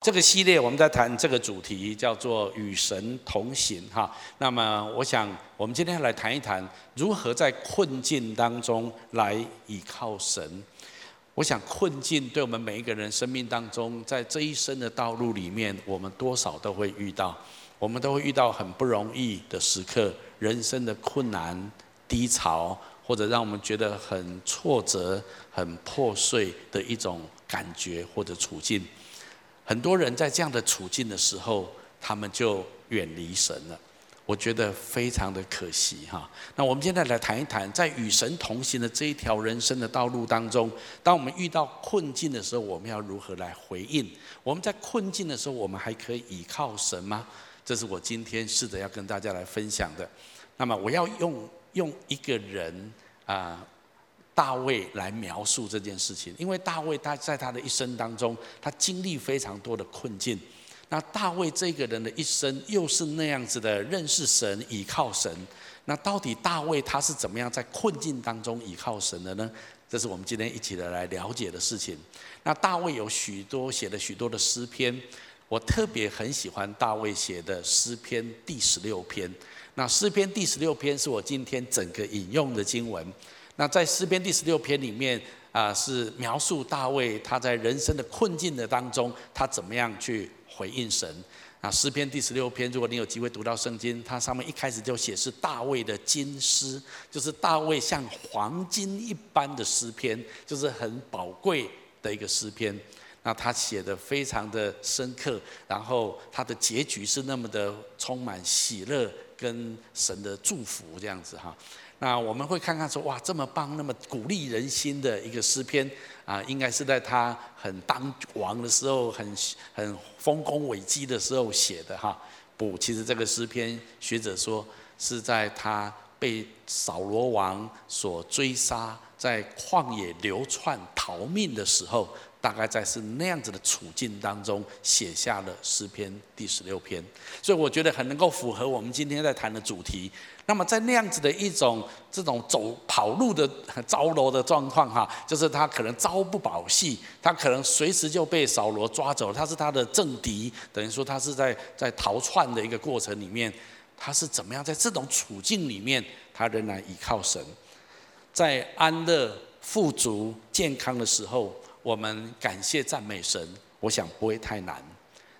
这个系列我们在谈这个主题叫做与神同行哈。那么我想我们今天要来谈一谈如何在困境当中来倚靠神。我想困境对我们每一个人生命当中，在这一生的道路里面，我们多少都会遇到，我们都会遇到很不容易的时刻，人生的困难、低潮，或者让我们觉得很挫折、很破碎的一种感觉或者处境。很多人在这样的处境的时候，他们就远离神了。我觉得非常的可惜哈。那我们现在来谈一谈，在与神同行的这一条人生的道路当中，当我们遇到困境的时候，我们要如何来回应？我们在困境的时候，我们还可以依靠神吗？这是我今天试着要跟大家来分享的。那么我要用用一个人啊。大卫来描述这件事情，因为大卫他在他的一生当中，他经历非常多的困境。那大卫这个人的一生又是那样子的认识神、倚靠神。那到底大卫他是怎么样在困境当中倚靠神的呢？这是我们今天一起的来了解的事情。那大卫有许多写了许多的诗篇，我特别很喜欢大卫写的诗篇第十六篇。那诗篇第十六篇是我今天整个引用的经文。那在诗篇第十六篇里面啊，是描述大卫他在人生的困境的当中，他怎么样去回应神。啊，诗篇第十六篇，如果你有机会读到圣经，它上面一开始就写是大卫的金诗，就是大卫像黄金一般的诗篇，就是很宝贵的一个诗篇。那他写的非常的深刻，然后他的结局是那么的充满喜乐跟神的祝福这样子哈。那我们会看看说，哇，这么棒，那么鼓励人心的一个诗篇啊，应该是在他很当王的时候，很很丰功伟绩的时候写的哈。不，其实这个诗篇学者说是在他被扫罗王所追杀，在旷野流窜逃命的时候。大概在是那样子的处境当中写下了诗篇第十六篇，所以我觉得很能够符合我们今天在谈的主题。那么在那样子的一种这种走跑路的糟楼的状况哈，就是他可能朝不保夕，他可能随时就被扫罗抓走，他是他的政敌，等于说他是在在逃窜的一个过程里面，他是怎么样在这种处境里面，他仍然依靠神，在安乐、富足、健康的时候。我们感谢赞美神，我想不会太难。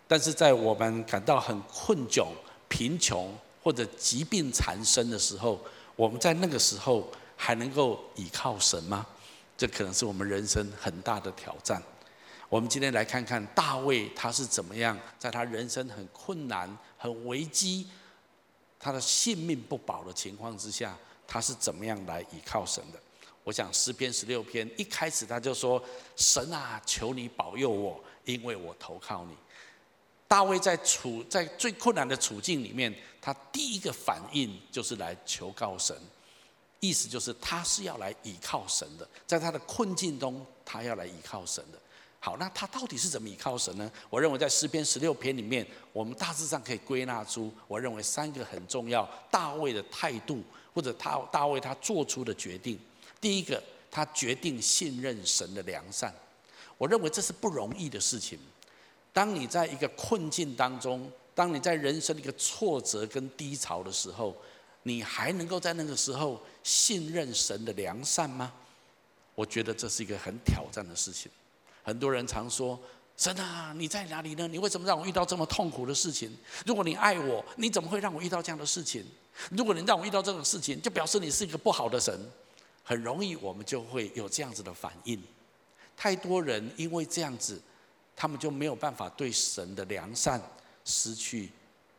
但是在我们感到很困窘、贫穷或者疾病缠身的时候，我们在那个时候还能够倚靠神吗？这可能是我们人生很大的挑战。我们今天来看看大卫他是怎么样，在他人生很困难、很危机、他的性命不保的情况之下，他是怎么样来倚靠神的。我想诗篇十六篇一开始他就说：“神啊，求你保佑我，因为我投靠你。”大卫在处在最困难的处境里面，他第一个反应就是来求告神，意思就是他是要来倚靠神的，在他的困境中，他要来倚靠神的。好，那他到底是怎么倚靠神呢？我认为在诗篇十六篇里面，我们大致上可以归纳出，我认为三个很重要，大卫的态度或者他大卫他做出的决定。第一个，他决定信任神的良善。我认为这是不容易的事情。当你在一个困境当中，当你在人生的一个挫折跟低潮的时候，你还能够在那个时候信任神的良善吗？我觉得这是一个很挑战的事情。很多人常说：“神啊，你在哪里呢？你为什么让我遇到这么痛苦的事情？如果你爱我，你怎么会让我遇到这样的事情？如果你让我遇到这种事情，就表示你是一个不好的神。”很容易，我们就会有这样子的反应。太多人因为这样子，他们就没有办法对神的良善失去，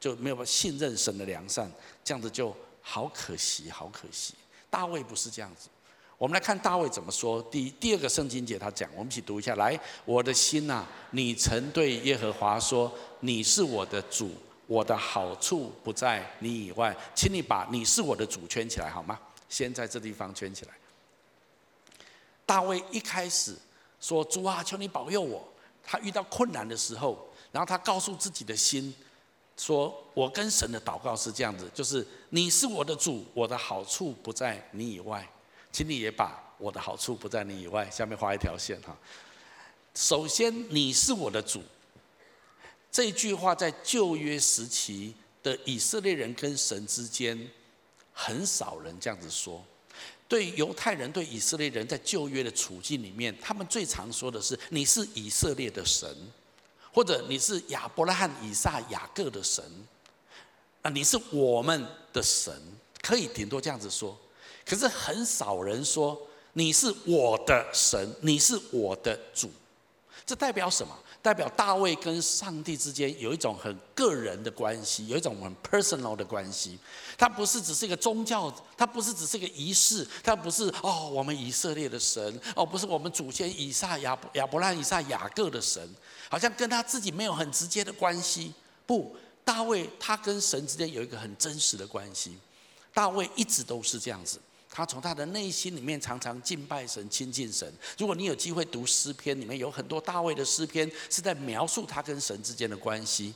就没有办法信任神的良善，这样子就好可惜，好可惜。大卫不是这样子。我们来看大卫怎么说。第第二个圣经节他讲，我们一起读一下。来，我的心呐，你曾对耶和华说：“你是我的主，我的好处不在你以外。”请你把“你是我的主”圈起来好吗？先在这地方圈起来。大卫一开始说：“主啊，求你保佑我。”他遇到困难的时候，然后他告诉自己的心说：“我跟神的祷告是这样子，就是你是我的主，我的好处不在你以外，请你也把我的好处不在你以外，下面画一条线哈。首先，你是我的主，这句话在旧约时期的以色列人跟神之间，很少人这样子说。对犹太人、对以色列人，在旧约的处境里面，他们最常说的是：“你是以色列的神，或者你是亚伯拉罕、以撒、雅各的神。”啊，你是我们的神，可以顶多这样子说。可是很少人说你是我的神，你是我的主。这代表什么？代表大卫跟上帝之间有一种很个人的关系，有一种很 personal 的关系。他不是只是一个宗教，他不是只是一个仪式，他不是哦，我们以色列的神哦，不是我们祖先以撒亚亚伯拉、以撒、雅各的神，好像跟他自己没有很直接的关系。不，大卫他跟神之间有一个很真实的关系。大卫一直都是这样子。他从他的内心里面常常敬拜神、亲近神。如果你有机会读诗篇，里面有很多大卫的诗篇是在描述他跟神之间的关系。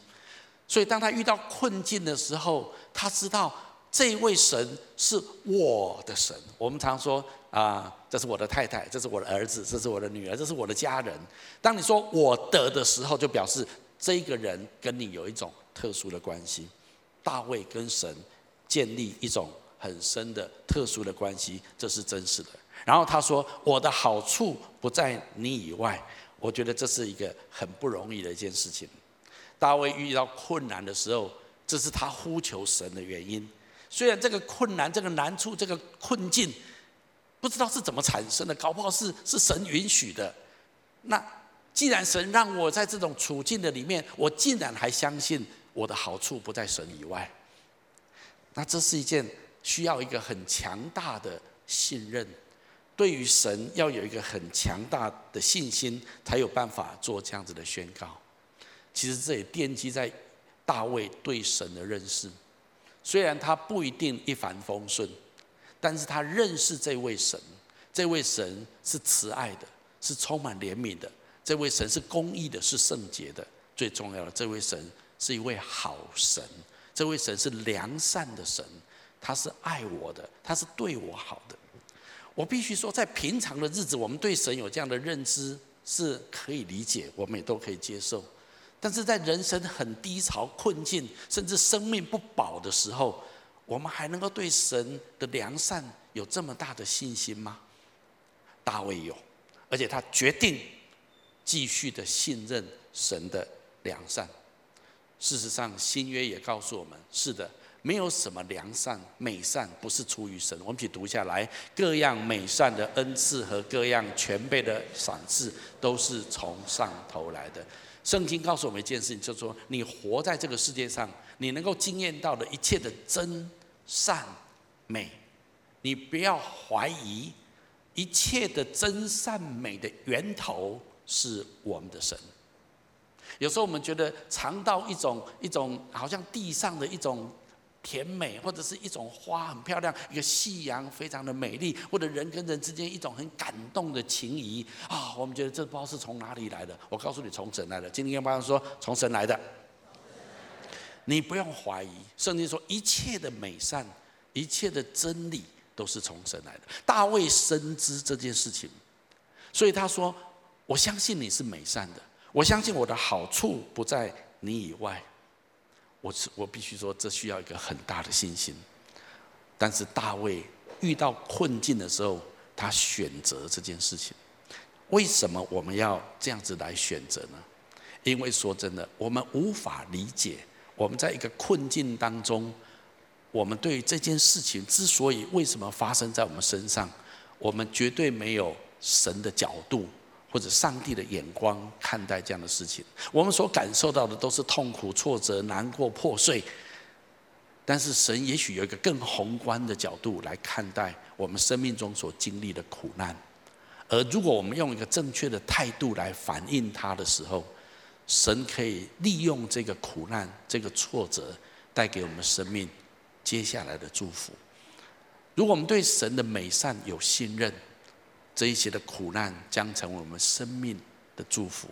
所以当他遇到困境的时候，他知道这位神是我的神。我们常说啊，这是我的太太，这是我的儿子，这是我的女儿，这是我的家人。当你说我的的时候，就表示这个人跟你有一种特殊的关系。大卫跟神建立一种。很深的特殊的关系，这是真实的。然后他说：“我的好处不在你以外。”我觉得这是一个很不容易的一件事情。大卫遇到困难的时候，这是他呼求神的原因。虽然这个困难、这个难处、这个困境，不知道是怎么产生的，搞不好是是神允许的。那既然神让我在这种处境的里面，我竟然还相信我的好处不在神以外，那这是一件。需要一个很强大的信任，对于神要有一个很强大的信心，才有办法做这样子的宣告。其实这也奠基在大卫对神的认识，虽然他不一定一帆风顺，但是他认识这位神，这位神是慈爱的，是充满怜悯的，这位神是公义的，是圣洁的，最重要的，这位神是一位好神，这位神是良善的神。他是爱我的，他是对我好的。我必须说，在平常的日子，我们对神有这样的认知是可以理解，我们也都可以接受。但是在人生很低潮、困境，甚至生命不保的时候，我们还能够对神的良善有这么大的信心吗？大卫有，而且他决定继续的信任神的良善。事实上，新约也告诉我们，是的。没有什么良善美善不是出于神。我们一起读下来，各样美善的恩赐和各样全备的赏赐，都是从上头来的。圣经告诉我们一件事情，就是说，你活在这个世界上，你能够经验到的一切的真善美，你不要怀疑，一切的真善美的源头是我们的神。有时候我们觉得尝到一种一种，好像地上的一种。甜美，或者是一种花很漂亮，一个夕阳非常的美丽，或者人跟人之间一种很感动的情谊啊，我们觉得这不知道是从哪里来的。我告诉你，从神来的。今天跟朋友说，从神来的，你不用怀疑。圣经说，一切的美善，一切的真理，都是从神来的。大卫深知这件事情，所以他说：“我相信你是美善的，我相信我的好处不在你以外。”我我必须说，这需要一个很大的信心。但是大卫遇到困境的时候，他选择这件事情。为什么我们要这样子来选择呢？因为说真的，我们无法理解，我们在一个困境当中，我们对这件事情之所以为什么发生在我们身上，我们绝对没有神的角度。或者上帝的眼光看待这样的事情，我们所感受到的都是痛苦、挫折、难过、破碎。但是神也许有一个更宏观的角度来看待我们生命中所经历的苦难。而如果我们用一个正确的态度来反映它的时候，神可以利用这个苦难、这个挫折，带给我们生命接下来的祝福。如果我们对神的美善有信任，这一些的苦难将成为我们生命的祝福。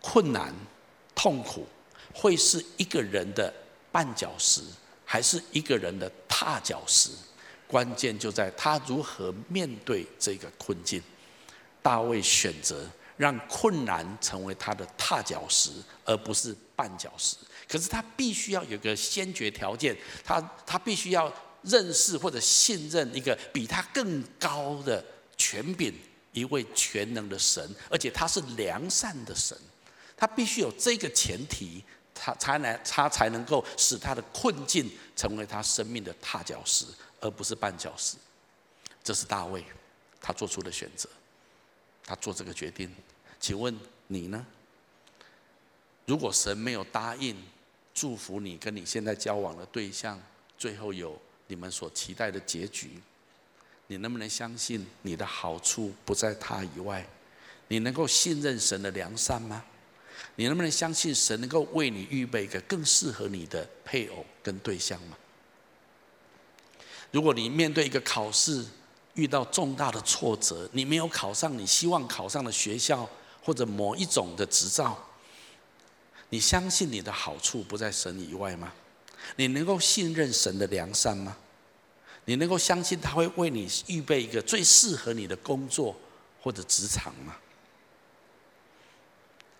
困难、痛苦会是一个人的绊脚石，还是一个人的踏脚石？关键就在他如何面对这个困境。大卫选择让困难成为他的踏脚石，而不是绊脚石。可是他必须要有个先决条件，他他必须要认识或者信任一个比他更高的权柄，一位全能的神，而且他是良善的神。他必须有这个前提，他才能他才能够使他的困境成为他生命的踏脚石，而不是绊脚石。这是大卫他做出的选择，他做这个决定。请问你呢？如果神没有答应祝福你跟你现在交往的对象，最后有你们所期待的结局，你能不能相信你的好处不在他以外？你能够信任神的良善吗？你能不能相信神能够为你预备一个更适合你的配偶跟对象吗？如果你面对一个考试遇到重大的挫折，你没有考上你希望考上的学校或者某一种的执照，你相信你的好处不在神以外吗？你能够信任神的良善吗？你能够相信他会为你预备一个最适合你的工作或者职场吗？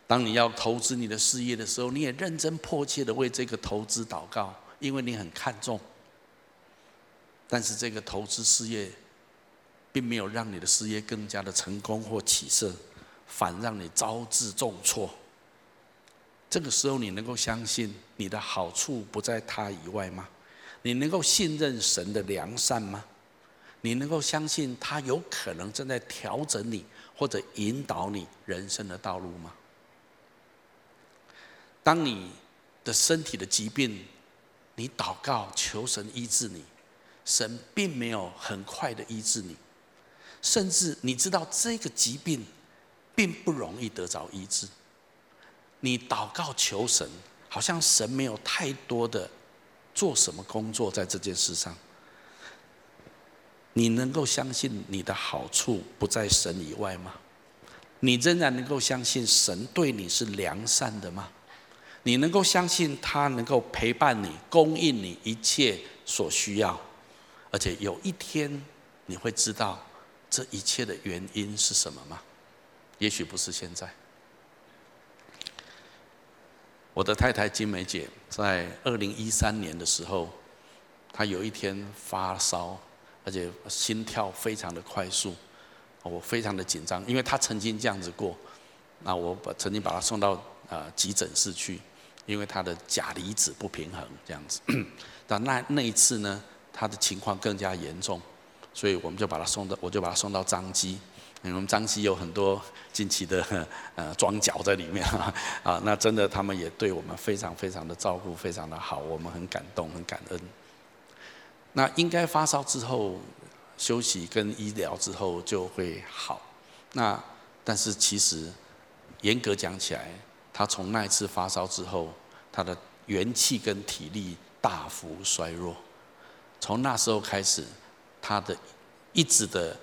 当你要投资你的事业的时候，你也认真迫切的为这个投资祷告，因为你很看重。但是这个投资事业，并没有让你的事业更加的成功或起色，反让你招致重挫。这个时候，你能够相信你的好处不在他以外吗？你能够信任神的良善吗？你能够相信他有可能正在调整你或者引导你人生的道路吗？当你的身体的疾病，你祷告求神医治你，神并没有很快的医治你，甚至你知道这个疾病并不容易得着医治。你祷告求神，好像神没有太多的做什么工作在这件事上。你能够相信你的好处不在神以外吗？你仍然能够相信神对你是良善的吗？你能够相信他能够陪伴你，供应你一切所需要，而且有一天你会知道这一切的原因是什么吗？也许不是现在。我的太太金梅姐在二零一三年的时候，她有一天发烧，而且心跳非常的快速，我非常的紧张，因为她曾经这样子过。那我把曾经把她送到。呃，急诊室去，因为她的钾离子不平衡这样子。但那那一次呢，她的情况更加严重，所以我们就把她送到，我就把她送到张基。我们彰基有很多近期的呃装脚在里面啊，那真的他们也对我们非常非常的照顾，非常的好，我们很感动，很感恩。那应该发烧之后休息跟医疗之后就会好。那但是其实严格讲起来，他从那一次发烧之后，他的元气跟体力大幅衰弱。从那时候开始，他的一直的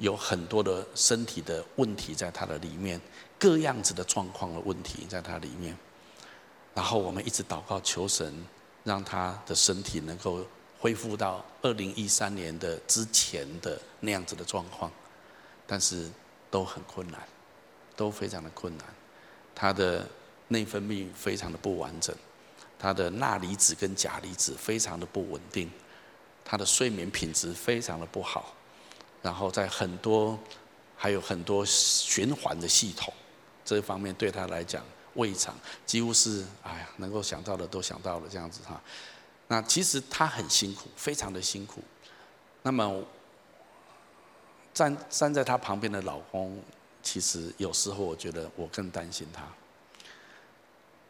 有很多的身体的问题在他的里面，各样子的状况的问题在他里面。然后我们一直祷告求神，让他的身体能够恢复到二零一三年的之前的那样子的状况，但是都很困难，都非常的困难。他的内分泌非常的不完整，他的钠离子跟钾离子非常的不稳定，他的睡眠品质非常的不好，然后在很多还有很多循环的系统这方面对他来讲，胃肠几乎是哎呀能够想到的都想到了这样子哈。那其实他很辛苦，非常的辛苦。那么站站在他旁边的老公，其实有时候我觉得我更担心他。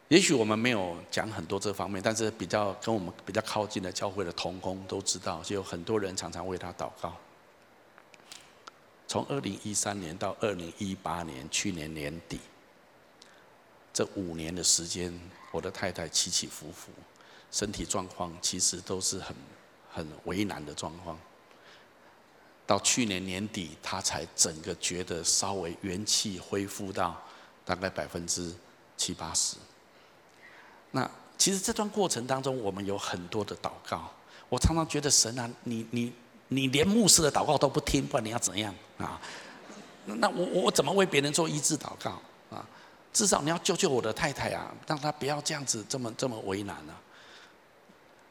也许我们没有讲很多这方面，但是比较跟我们比较靠近的教会的同工都知道，就有很多人常常为他祷告。从二零一三年到二零一八年，去年年底，这五年的时间，我的太太起起伏伏，身体状况其实都是很很为难的状况。到去年年底，她才整个觉得稍微元气恢复到大概百分之七八十。那其实这段过程当中，我们有很多的祷告。我常常觉得神啊，你你你连牧师的祷告都不听，不然你要怎样啊？那我我怎么为别人做医治祷告啊？至少你要救救我的太太啊，让她不要这样子这么这么为难啊。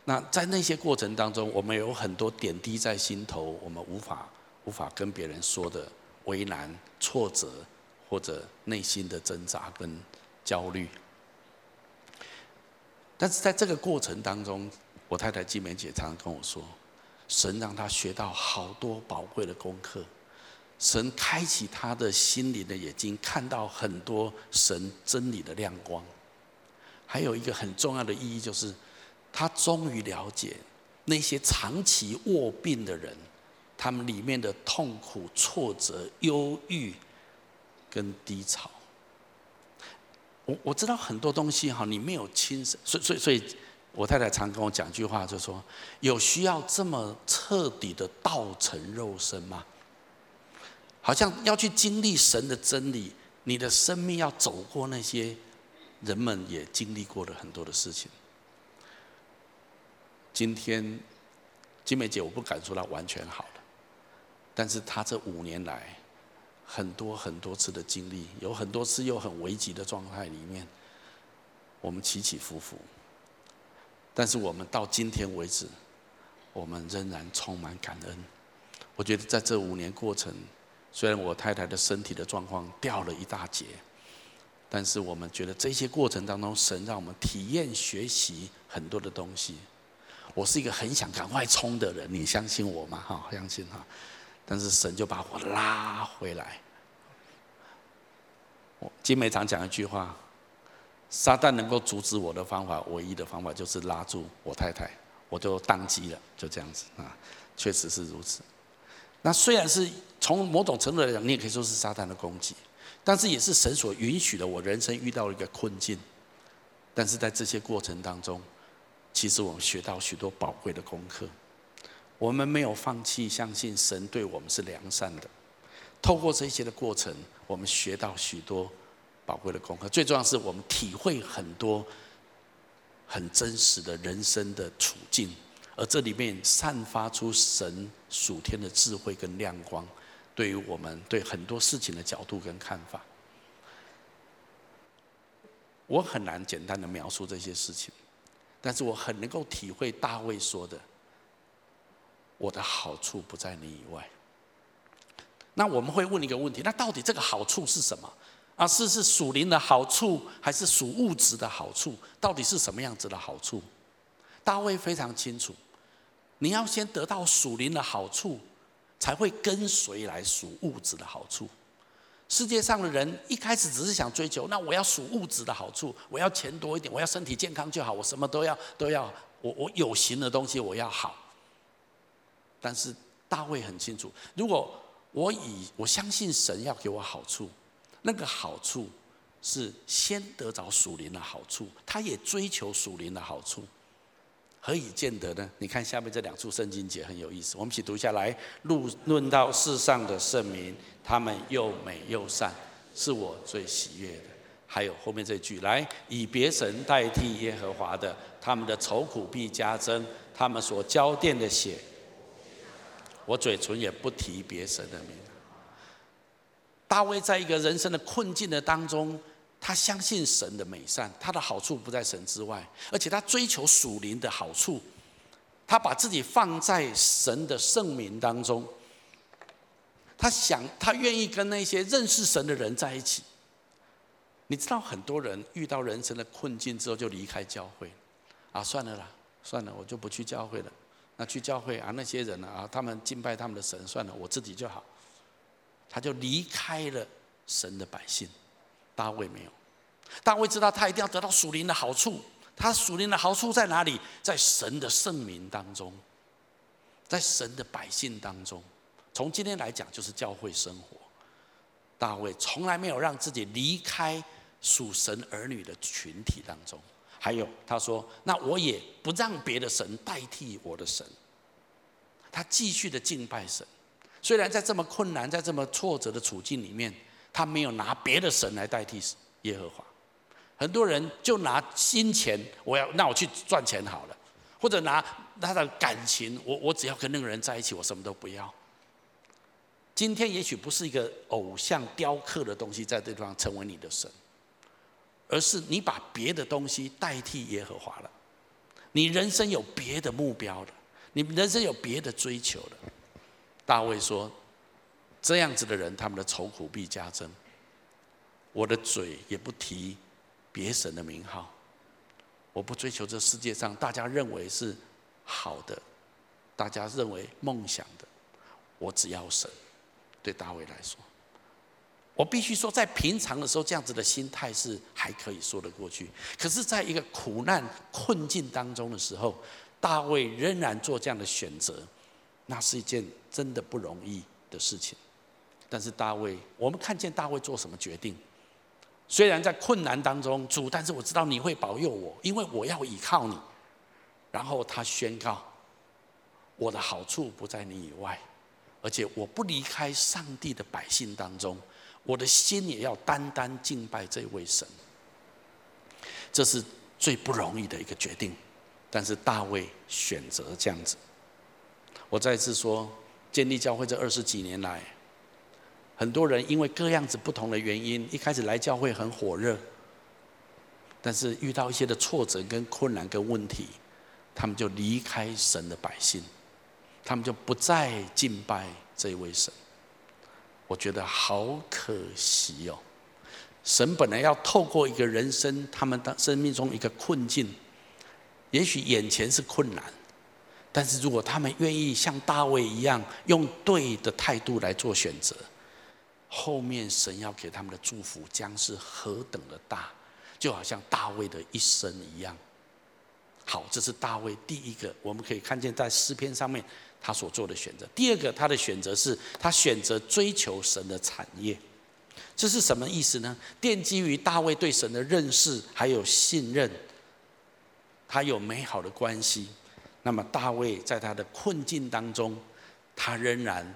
那在那些过程当中，我们有很多点滴在心头，我们无法无法跟别人说的为难、挫折，或者内心的挣扎跟焦虑。但是在这个过程当中，我太太金梅姐常常跟我说，神让他学到好多宝贵的功课，神开启他的心灵的眼睛，看到很多神真理的亮光。还有一个很重要的意义就是，他终于了解那些长期卧病的人，他们里面的痛苦、挫折、忧郁跟低潮。我我知道很多东西哈，你没有亲身，所以所以所以，我太太常跟我讲一句话，就说：有需要这么彻底的道成肉身吗？好像要去经历神的真理，你的生命要走过那些人们也经历过的很多的事情。今天金梅姐，我不敢说她完全好了，但是她这五年来。很多很多次的经历，有很多次又很危急的状态里面，我们起起伏伏。但是我们到今天为止，我们仍然充满感恩。我觉得在这五年过程，虽然我太太的身体的状况掉了一大截，但是我们觉得这些过程当中，神让我们体验学习很多的东西。我是一个很想赶快冲的人，你相信我吗？哈，相信哈。但是神就把我拉回来。我金梅常讲一句话：撒旦能够阻止我的方法，唯一的方法就是拉住我太太，我就当机了，就这样子啊，确实是如此。那虽然是从某种程度来讲，你也可以说是撒旦的攻击，但是也是神所允许的。我人生遇到了一个困境，但是在这些过程当中，其实我们学到许多宝贵的功课。我们没有放弃相信神对我们是良善的。透过这些的过程，我们学到许多宝贵的功课。最重要是我们体会很多很真实的人生的处境，而这里面散发出神属天的智慧跟亮光，对于我们对很多事情的角度跟看法。我很难简单的描述这些事情，但是我很能够体会大卫说的。我的好处不在你以外。那我们会问一个问题：那到底这个好处是什么？啊，是是属灵的好处，还是属物质的好处？到底是什么样子的好处？大卫非常清楚，你要先得到属灵的好处，才会跟随来属物质的好处。世界上的人一开始只是想追求，那我要属物质的好处，我要钱多一点，我要身体健康就好，我什么都要都要，我我有形的东西我要好。但是大卫很清楚，如果我以我相信神要给我好处，那个好处是先得着属灵的好处，他也追求属灵的好处，何以见得呢？你看下面这两处圣经节很有意思，我们一起读下来。论论到世上的圣民，他们又美又善，是我最喜悦的。还有后面这句，来以别神代替耶和华的，他们的愁苦必加增，他们所浇奠的血。我嘴唇也不提别神的名。大卫在一个人生的困境的当中，他相信神的美善，他的好处不在神之外，而且他追求属灵的好处，他把自己放在神的圣名当中，他想，他愿意跟那些认识神的人在一起。你知道，很多人遇到人生的困境之后就离开教会，啊，算了啦，算了，我就不去教会了。那去教会啊，那些人啊，他们敬拜他们的神，算了，我自己就好。他就离开了神的百姓。大卫没有，大卫知道他一定要得到属灵的好处。他属灵的好处在哪里？在神的圣名当中，在神的百姓当中。从今天来讲，就是教会生活。大卫从来没有让自己离开属神儿女的群体当中。还有，他说：“那我也不让别的神代替我的神。”他继续的敬拜神，虽然在这么困难、在这么挫折的处境里面，他没有拿别的神来代替耶和华。很多人就拿金钱，我要那我去赚钱好了，或者拿他的感情，我我只要跟那个人在一起，我什么都不要。今天也许不是一个偶像雕刻的东西在这地方成为你的神，而是你把别的东西代替耶和华了。你人生有别的目标了，你人生有别的追求了。大卫说：“这样子的人，他们的愁苦必加增。我的嘴也不提别神的名号，我不追求这世界上大家认为是好的，大家认为梦想的，我只要神。”对大卫来说，我必须说，在平常的时候，这样子的心态是还可以说得过去。可是，在一个苦难困境当中的时候，大卫仍然做这样的选择。那是一件真的不容易的事情，但是大卫，我们看见大卫做什么决定？虽然在困难当中，主，但是我知道你会保佑我，因为我要依靠你。然后他宣告：我的好处不在你以外，而且我不离开上帝的百姓当中，我的心也要单单敬拜这位神。这是最不容易的一个决定，但是大卫选择这样子。我再次说，建立教会这二十几年来，很多人因为各样子不同的原因，一开始来教会很火热，但是遇到一些的挫折、跟困难、跟问题，他们就离开神的百姓，他们就不再敬拜这位神。我觉得好可惜哦！神本来要透过一个人生，他们的生命中一个困境，也许眼前是困难。但是如果他们愿意像大卫一样，用对的态度来做选择，后面神要给他们的祝福将是何等的大，就好像大卫的一生一样。好，这是大卫第一个，我们可以看见在诗篇上面他所做的选择。第二个，他的选择是他选择追求神的产业，这是什么意思呢？奠基于大卫对神的认识还有信任，他有美好的关系。那么大卫在他的困境当中，他仍然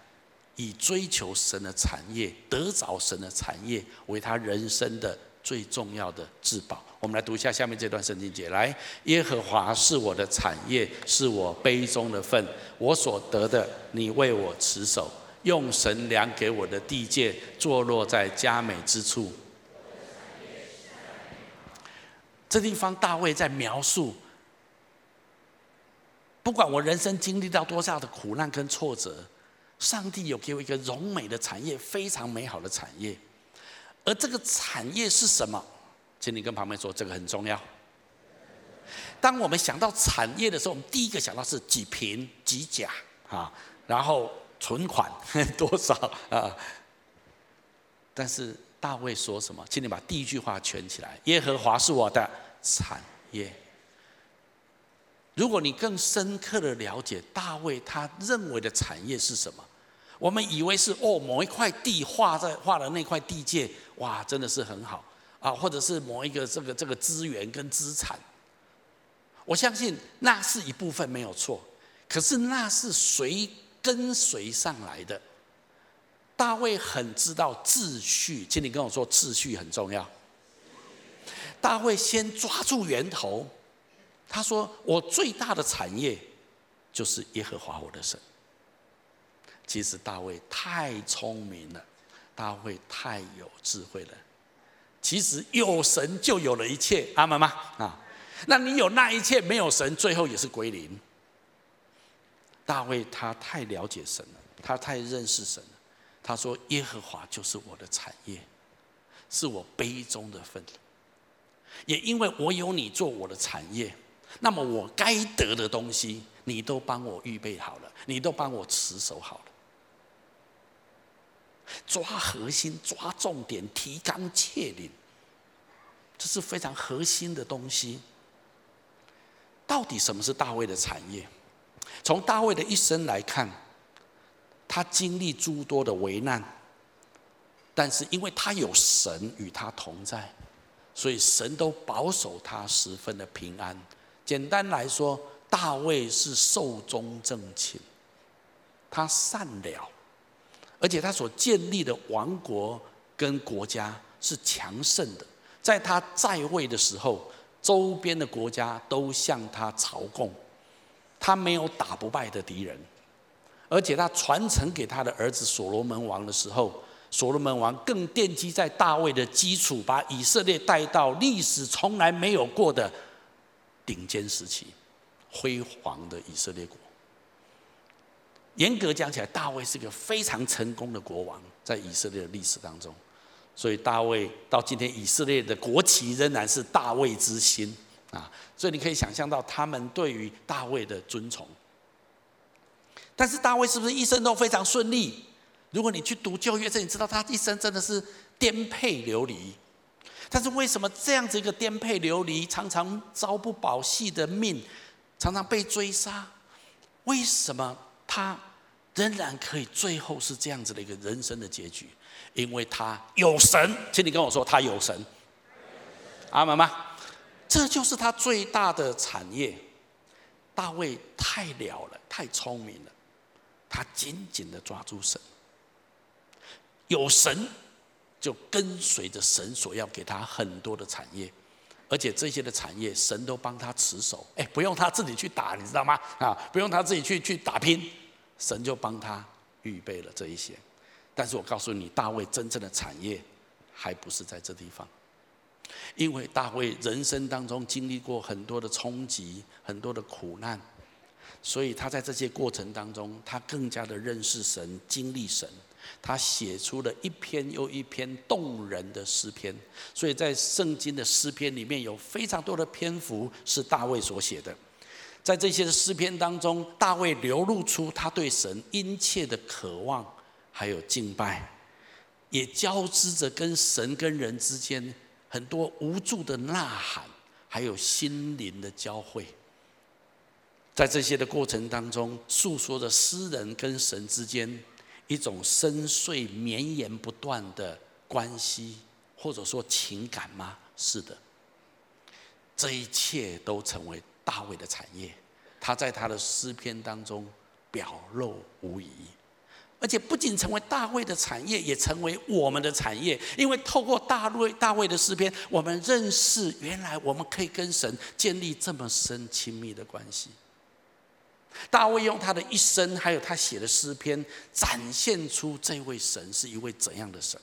以追求神的产业、得着神的产业为他人生的最重要的至宝。我们来读一下下面这段圣经节：来，耶和华是我的产业，是我杯中的分，我所得的，你为我持守，用神量给我的地界，坐落在佳美之处。这地方大卫在描述。不管我人生经历到多少的苦难跟挫折，上帝有给我一个荣美的产业，非常美好的产业。而这个产业是什么？请你跟旁边说，这个很重要。当我们想到产业的时候，我们第一个想到是几平几甲啊，然后存款 多少啊？但是大卫说什么？请你把第一句话圈起来：耶和华是我的产业。如果你更深刻的了解大卫他认为的产业是什么，我们以为是哦，某一块地画在画的那块地界，哇，真的是很好啊，或者是某一个这个这个资源跟资产，我相信那是一部分没有错，可是那是随跟随上来的。大卫很知道秩序，请你跟我说秩序很重要。大卫先抓住源头。他说：“我最大的产业就是耶和华我的神。”其实大卫太聪明了，大卫太有智慧了。其实有神就有了一切，阿门吗？啊，那你有那一切，没有神，最后也是归零。大卫他太了解神了，他太认识神了。他说：“耶和华就是我的产业，是我杯中的分。也因为我有你做我的产业。”那么我该得的东西，你都帮我预备好了，你都帮我持守好了。抓核心，抓重点，提纲挈领，这是非常核心的东西。到底什么是大卫的产业？从大卫的一生来看，他经历诸多的危难，但是因为他有神与他同在，所以神都保守他十分的平安。简单来说，大卫是寿终正寝，他善了，而且他所建立的王国跟国家是强盛的。在他在位的时候，周边的国家都向他朝贡，他没有打不败的敌人，而且他传承给他的儿子所罗门王的时候，所罗门王更奠基在大卫的基础，把以色列带到历史从来没有过的顶尖时期，辉煌的以色列国。严格讲起来，大卫是个非常成功的国王，在以色列的历史当中。所以大卫到今天，以色列的国旗仍然是大卫之星啊！所以你可以想象到他们对于大卫的尊崇。但是大卫是不是一生都非常顺利？如果你去读旧约，这你知道他一生真的是颠沛流离。但是为什么这样子一个颠沛流离、常常朝不保夕的命，常常被追杀？为什么他仍然可以最后是这样子的一个人生的结局？因为他有神，请你跟我说他有神。阿门吗？这就是他最大的产业。大卫太了了，太聪明了。他紧紧的抓住神，有神就跟随着神所要给他很多的产业，而且这些的产业神都帮他持守，哎，不用他自己去打，你知道吗？啊，不用他自己去去打拼，神就帮他预备了这一些。但是我告诉你，大卫真正的产业还不是在这地方，因为大卫人生当中经历过很多的冲击，很多的苦难。所以他在这些过程当中，他更加的认识神、经历神，他写出了一篇又一篇动人的诗篇。所以在圣经的诗篇里面有非常多的篇幅是大卫所写的。在这些的诗篇当中，大卫流露出他对神殷切的渴望，还有敬拜，也交织着跟神跟人之间很多无助的呐喊，还有心灵的交汇。在这些的过程当中，诉说着诗人跟神之间一种深邃绵延不断的关系，或者说情感吗？是的，这一切都成为大卫的产业。他在他的诗篇当中表露无遗，而且不仅成为大卫的产业，也成为我们的产业。因为透过大卫大卫的诗篇，我们认识原来我们可以跟神建立这么深亲密的关系。大卫用他的一生，还有他写的诗篇，展现出这位神是一位怎样的神。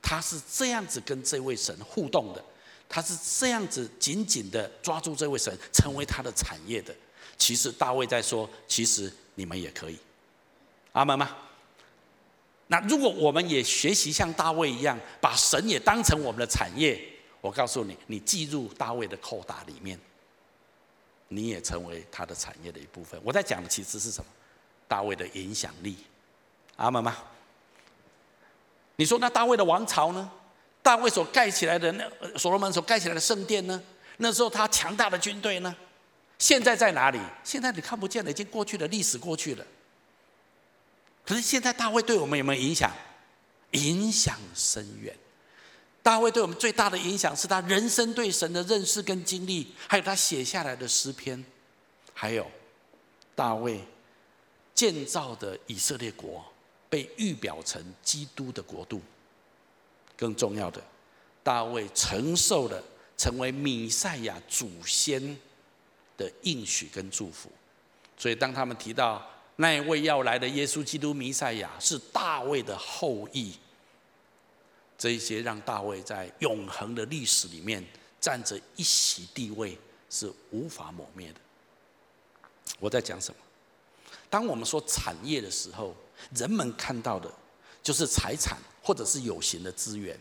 他是这样子跟这位神互动的，他是这样子紧紧的抓住这位神，成为他的产业的。其实大卫在说，其实你们也可以，阿门吗？那如果我们也学习像大卫一样，把神也当成我们的产业，我告诉你，你记入大卫的扣打里面。你也成为他的产业的一部分。我在讲的其实是什么？大卫的影响力，阿门吗？你说那大卫的王朝呢？大卫所盖起来的那所罗门所盖起来的圣殿呢？那时候他强大的军队呢？现在在哪里？现在你看不见了，已经过去了，历史过去了。可是现在大卫对我们有没有影响？影响深远。大卫对我们最大的影响是他人生对神的认识跟经历，还有他写下来的诗篇，还有大卫建造的以色列国被预表成基督的国度。更重要的，大卫承受了成为弥赛亚祖先的应许跟祝福。所以当他们提到那一位要来的耶稣基督弥赛亚是大卫的后裔。这一些让大卫在永恒的历史里面占着一席地位是无法磨灭的。我在讲什么？当我们说产业的时候，人们看到的就是财产或者是有形的资源，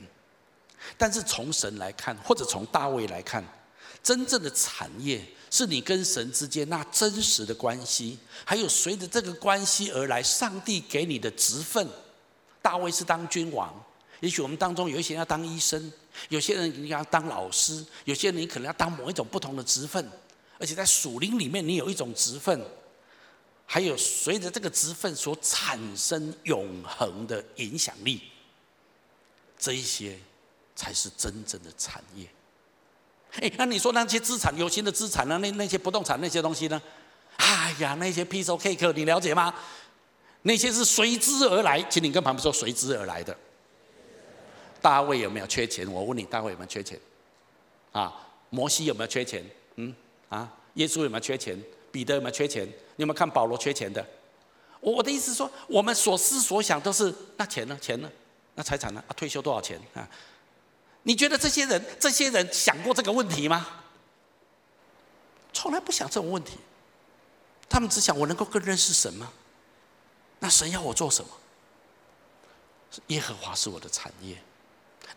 但是从神来看，或者从大卫来看，真正的产业是你跟神之间那真实的关系，还有随着这个关系而来，上帝给你的职分。大卫是当君王。也许我们当中有一些人要当医生，有些人你要当老师，有些人你可能要当某一种不同的职分，而且在属灵里面你有一种职分，还有随着这个职分所产生永恒的影响力，这一些才是真正的产业。哎，那你说那些资产、有形的资产呢？那那些不动产那些东西呢？哎呀，那些 piece of cake 你了解吗？那些是随之而来，请你跟旁边说随之而来的。大卫有没有缺钱？我问你，大卫有没有缺钱？啊，摩西有没有缺钱？嗯，啊，耶稣有没有缺钱？彼得有没有缺钱？你有没有看保罗缺钱的？我我的意思说，我们所思所想都是那钱呢？钱呢？那财产呢？啊，退休多少钱啊？你觉得这些人这些人想过这个问题吗？从来不想这种问题，他们只想我能够更认识神吗？那神要我做什么？耶和华是我的产业，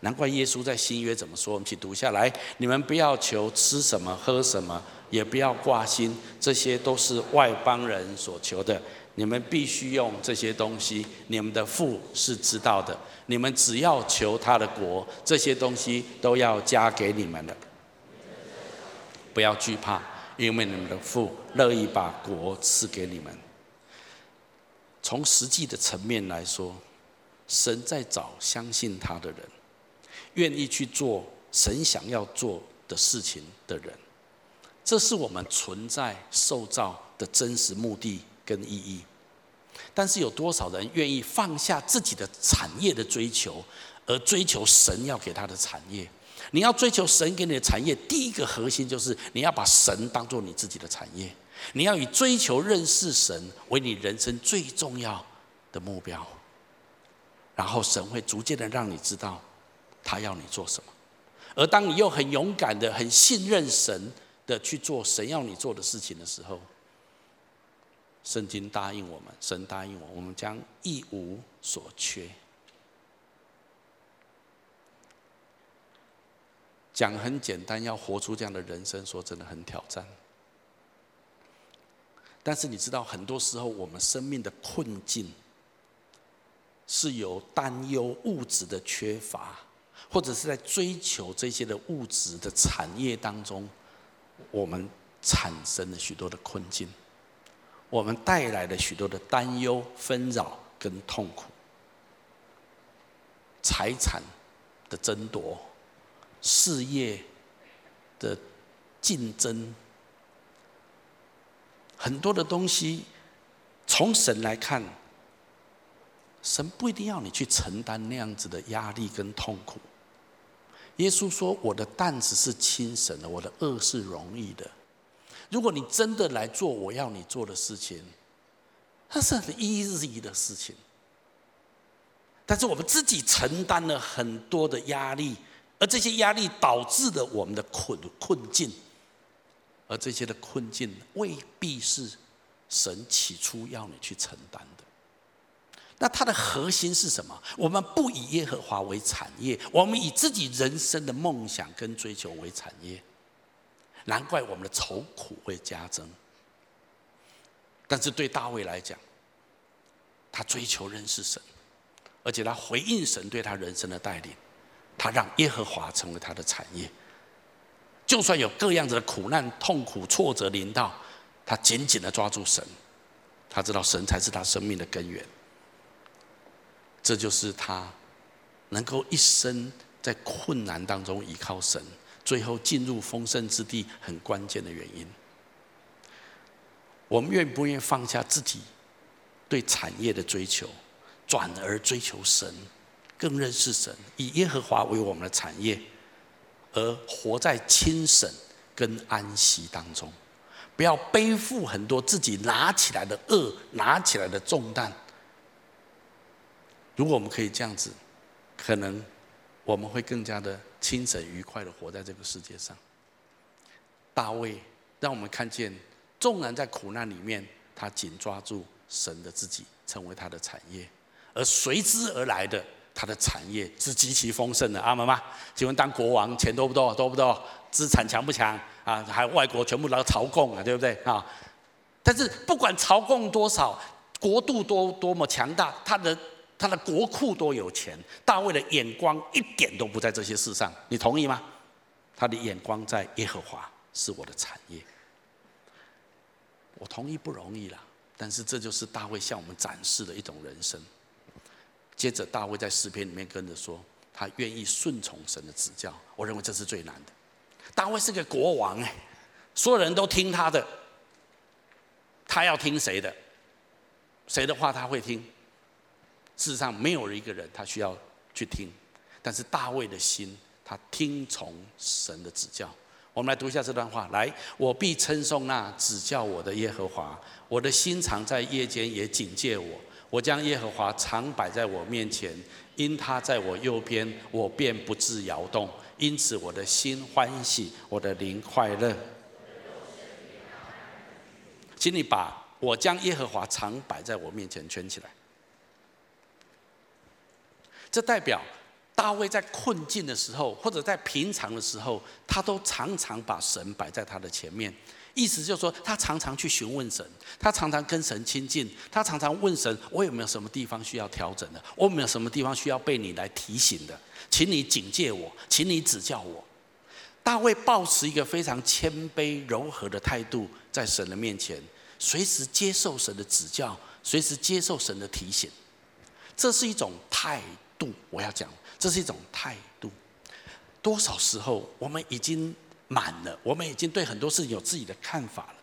难怪耶稣在新约怎么说？我们一起读下来：你们不要求吃什么喝什么，也不要挂心，这些都是外邦人所求的。你们必须用这些东西，你们的父是知道的。你们只要求他的国，这些东西都要加给你们的。不要惧怕，因为你们的父乐意把国赐给你们。从实际的层面来说，神在找相信他的人，愿意去做神想要做的事情的人。这是我们存在受造的真实目的跟意义。但是有多少人愿意放下自己的产业的追求，而追求神要给他的产业？你要追求神给你的产业，第一个核心就是你要把神当做你自己的产业。你要以追求认识神为你人生最重要的目标，然后神会逐渐的让你知道他要你做什么。而当你又很勇敢的、很信任神的去做神要你做的事情的时候，圣经答应我们，神答应我，我们将一无所缺。讲很简单，要活出这样的人生，说真的很挑战。但是你知道，很多时候我们生命的困境，是由担忧物质的缺乏，或者是在追求这些的物质的产业当中，我们产生了许多的困境，我们带来了许多的担忧、纷扰跟痛苦，财产的争夺，事业的竞争。很多的东西，从神来看，神不一定要你去承担那样子的压力跟痛苦。耶稣说：“我的担子是轻省的，我的轭是容易的。”如果你真的来做我要你做的事情，那是很 easy 的事情。但是我们自己承担了很多的压力，而这些压力导致了我们的困困境。而这些的困境未必是神起初要你去承担的。那它的核心是什么？我们不以耶和华为产业，我们以自己人生的梦想跟追求为产业。难怪我们的愁苦会加增。但是对大卫来讲，他追求认识神，而且他回应神对他人生的带领，他让耶和华成为他的产业。就算有各样子的苦难、痛苦、挫折临到，他紧紧的抓住神，他知道神才是他生命的根源。这就是他能够一生在困难当中依靠神，最后进入丰盛之地很关键的原因。我们愿不愿意放下自己对产业的追求，转而追求神，更认识神，以耶和华为我们的产业？而活在亲省跟安息当中，不要背负很多自己拿起来的恶，拿起来的重担。如果我们可以这样子，可能我们会更加的轻省愉快的活在这个世界上。大卫让我们看见，纵然在苦难里面，他紧抓住神的自己，成为他的产业，而随之而来的。他的产业是极其丰盛的，阿们吗？请问当国王钱多不多？多不多？资产强不强？啊，还有外国全部来朝贡啊，对不对啊？但是不管朝贡多少，国度多多么强大，他的他的国库多有钱，大卫的眼光一点都不在这些事上，你同意吗？他的眼光在耶和华是我的产业，我同意不容易啦，但是这就是大卫向我们展示的一种人生。接着，大卫在诗篇里面跟着说，他愿意顺从神的指教。我认为这是最难的。大卫是个国王哎，所有人都听他的，他要听谁的？谁的话他会听？事实上，没有一个人他需要去听。但是大卫的心，他听从神的指教。我们来读一下这段话。来，我必称颂那指教我的耶和华，我的心常在夜间也警戒我。我将耶和华常摆在我面前，因他在我右边，我便不致摇动。因此，我的心欢喜，我的灵快乐。请你把我将耶和华常摆在我面前圈起来。这代表大卫在困境的时候，或者在平常的时候，他都常常把神摆在他的前面。意思就是说，他常常去询问神，他常常跟神亲近，他常常问神：我有没有什么地方需要调整的？我有没有什么地方需要被你来提醒的？请你警戒我，请你指教我。大卫抱持一个非常谦卑柔和的态度，在神的面前，随时接受神的指教，随时接受神的提醒。这是一种态度，我要讲，这是一种态度。多少时候，我们已经满了，我们已经对很多事情有自己的看法了。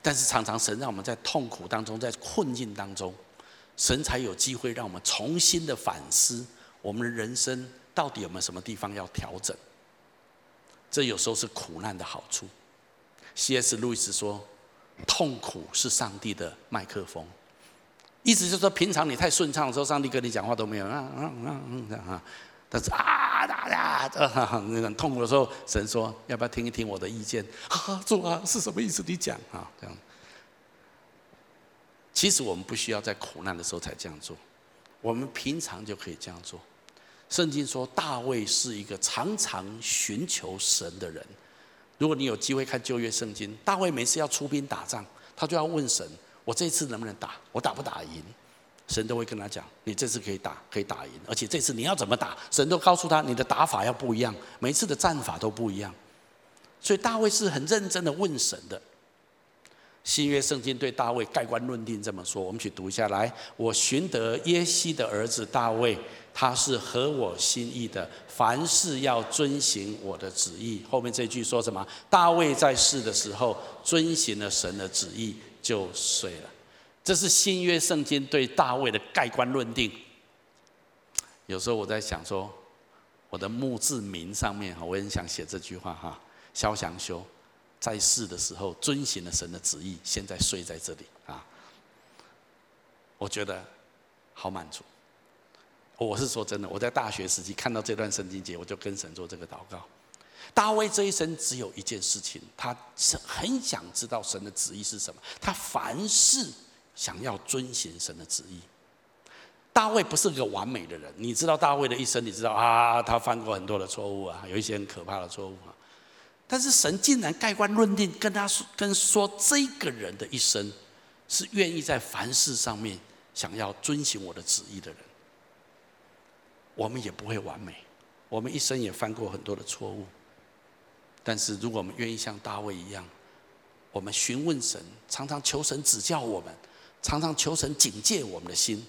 但是常常神让我们在痛苦当中，在困境当中，神才有机会让我们重新的反思。我们的人生到底有没有什么地方要调整？这有时候是苦难的好处。C.S. 路易斯说：“痛苦是上帝的麦克风。”意思就是说，平常你太顺畅的时候，上帝跟你讲话都没有啊啊啊啊啊！但是啊啊啊！那个痛苦的时候，神说：“要不要听一听我的意见？”啊，主啊，是什么意思？你讲啊，这样。其实我们不需要在苦难的时候才这样做，我们平常就可以这样做。圣经说，大卫是一个常常寻求神的人。如果你有机会看旧约圣经，大卫每次要出兵打仗，他就要问神：我这次能不能打？我打不打赢？神都会跟他讲：你这次可以打，可以打赢。而且这次你要怎么打？神都告诉他，你的打法要不一样，每次的战法都不一样。所以大卫是很认真的问神的。新约圣经对大卫盖棺论定这么说，我们去读一下来。我寻得耶西的儿子大卫。他是合我心意的，凡事要遵行我的旨意。后面这句说什么？大卫在世的时候遵行了神的旨意，就睡了。这是新约圣经对大卫的盖棺论定。有时候我在想说，我的墓志铭上面哈，我也很想写这句话哈。萧祥修在世的时候遵行了神的旨意，现在睡在这里啊，我觉得好满足。我是说真的，我在大学时期看到这段圣经节，我就跟神做这个祷告。大卫这一生只有一件事情，他是很想知道神的旨意是什么，他凡事想要遵循神的旨意。大卫不是个完美的人，你知道大卫的一生，你知道啊，他犯过很多的错误啊，有一些很可怕的错误啊。但是神竟然盖棺论定，跟他说，跟说这个人的一生是愿意在凡事上面想要遵循我的旨意的人。我们也不会完美，我们一生也犯过很多的错误。但是，如果我们愿意像大卫一样，我们询问神，常常求神指教我们，常常求神警戒我们的心。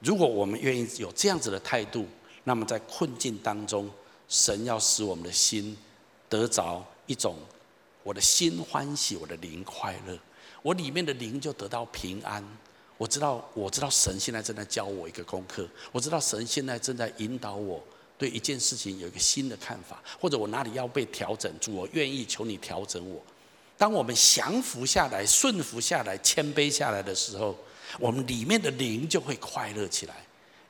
如果我们愿意有这样子的态度，那么在困境当中，神要使我们的心得着一种我的心欢喜，我的灵快乐，我里面的灵就得到平安。我知道，我知道神现在正在教我一个功课。我知道神现在正在引导我对一件事情有一个新的看法，或者我哪里要被调整住，我愿意求你调整我。当我们降服下来、顺服下来、谦卑下来的时候，我们里面的灵就会快乐起来，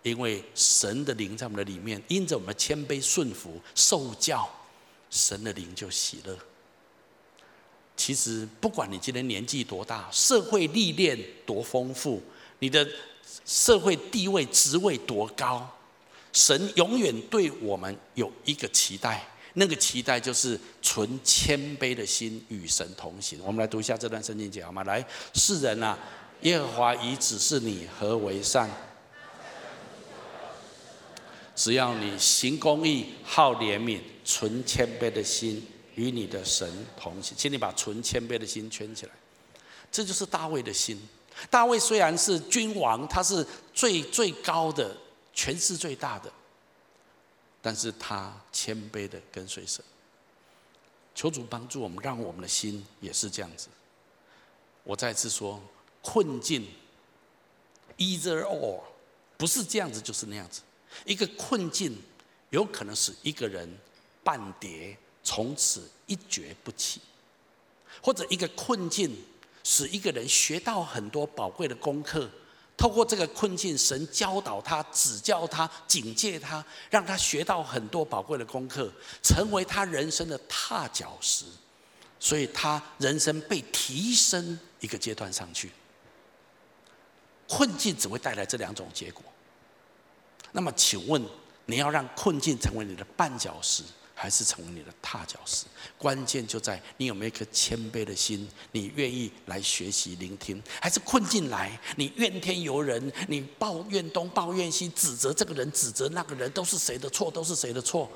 因为神的灵在我们的里面，因着我们谦卑顺服、受教，神的灵就喜乐。其实，不管你今天年纪多大，社会历练多丰富，你的社会地位、职位多高，神永远对我们有一个期待，那个期待就是存谦卑的心与神同行。我们来读一下这段圣经节好吗？来，世人啊，耶和华已指示你何为善，只要你行公义、好怜悯、存谦卑的心。与你的神同行，请你把纯谦卑的心圈起来。这就是大卫的心。大卫虽然是君王，他是最最高的，权势最大的，但是他谦卑的跟随神。求主帮助我们，让我们的心也是这样子。我再次说，困境，either or，不是这样子就是那样子。一个困境有可能使一个人半跌。从此一蹶不起，或者一个困境使一个人学到很多宝贵的功课。透过这个困境，神教导他、指教他、警戒他，让他学到很多宝贵的功课，成为他人生的踏脚石，所以他人生被提升一个阶段上去。困境只会带来这两种结果。那么，请问你要让困境成为你的绊脚石？还是成为你的踏脚石，关键就在你有没有一颗谦卑的心，你愿意来学习聆听，还是困境来，你怨天尤人，你抱怨东抱怨西，指责这个人，指责那个人，都是谁的错？都是谁的错？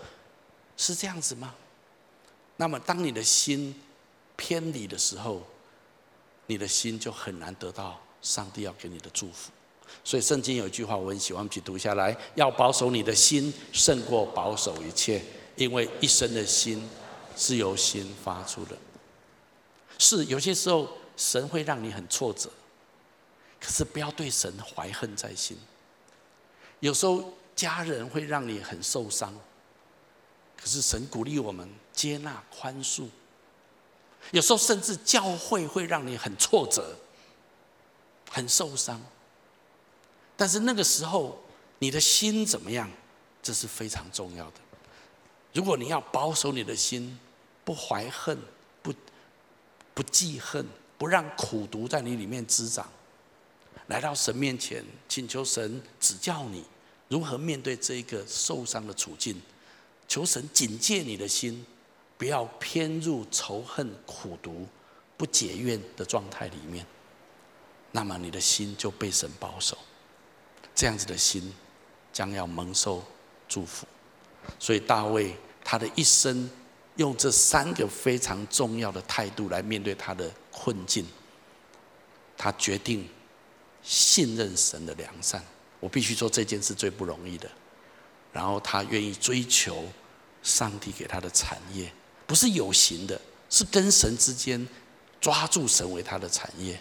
是这样子吗？那么，当你的心偏离的时候，你的心就很难得到上帝要给你的祝福。所以，圣经有一句话我很喜欢，一起读下来：要保守你的心，胜过保守一切。因为一生的心是由心发出的，是有些时候神会让你很挫折，可是不要对神怀恨在心。有时候家人会让你很受伤，可是神鼓励我们接纳宽恕。有时候甚至教会会让你很挫折、很受伤，但是那个时候你的心怎么样？这是非常重要的。如果你要保守你的心，不怀恨，不不记恨，不让苦毒在你里面滋长，来到神面前，请求神指教你如何面对这一个受伤的处境，求神警戒你的心，不要偏入仇恨、苦毒、不解怨的状态里面，那么你的心就被神保守，这样子的心将要蒙受祝福。所以大卫。他的一生用这三个非常重要的态度来面对他的困境。他决定信任神的良善。我必须说这件事最不容易的。然后他愿意追求上帝给他的产业，不是有形的，是跟神之间抓住神为他的产业。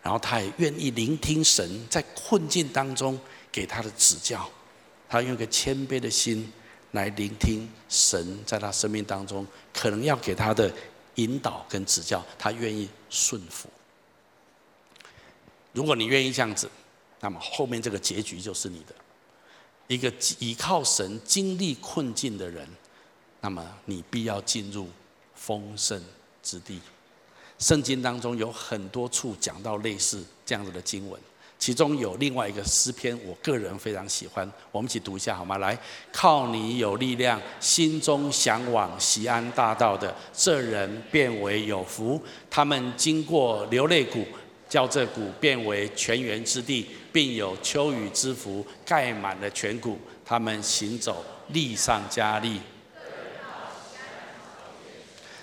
然后他也愿意聆听神在困境当中给他的指教。他用一个谦卑的心。来聆听神在他生命当中可能要给他的引导跟指教，他愿意顺服。如果你愿意这样子，那么后面这个结局就是你的。一个依靠神经历困境的人，那么你必要进入丰盛之地。圣经当中有很多处讲到类似这样子的经文。其中有另外一个诗篇，我个人非常喜欢，我们一起读一下好吗？来，靠你有力量，心中向往西安大道的这人便为有福。他们经过流泪谷，叫这谷变为泉源之地，并有秋雨之福盖满了全谷。他们行走，力上加力。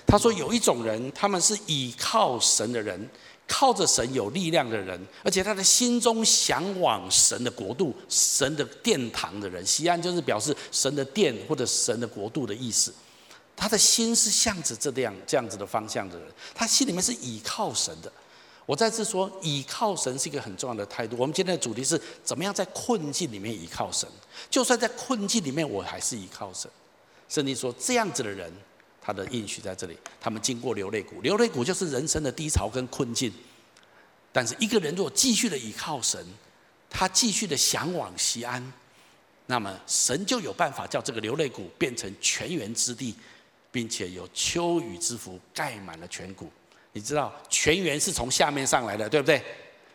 他说有一种人，他们是倚靠神的人。靠着神有力量的人，而且他的心中向往神的国度、神的殿堂的人，西安就是表示神的殿或者神的国度的意思。他的心是向着这样这样子的方向的人，他心里面是倚靠神的。我再次说，倚靠神是一个很重要的态度。我们今天的主题是怎么样在困境里面倚靠神？就算在困境里面，我还是倚靠神。圣经说，这样子的人。他的应许在这里，他们经过流泪谷，流泪谷就是人生的低潮跟困境。但是一个人如果继续的倚靠神，他继续的向往西安，那么神就有办法叫这个流泪谷变成泉源之地，并且有秋雨之福盖满了全谷。你知道泉源是从下面上来的，对不对？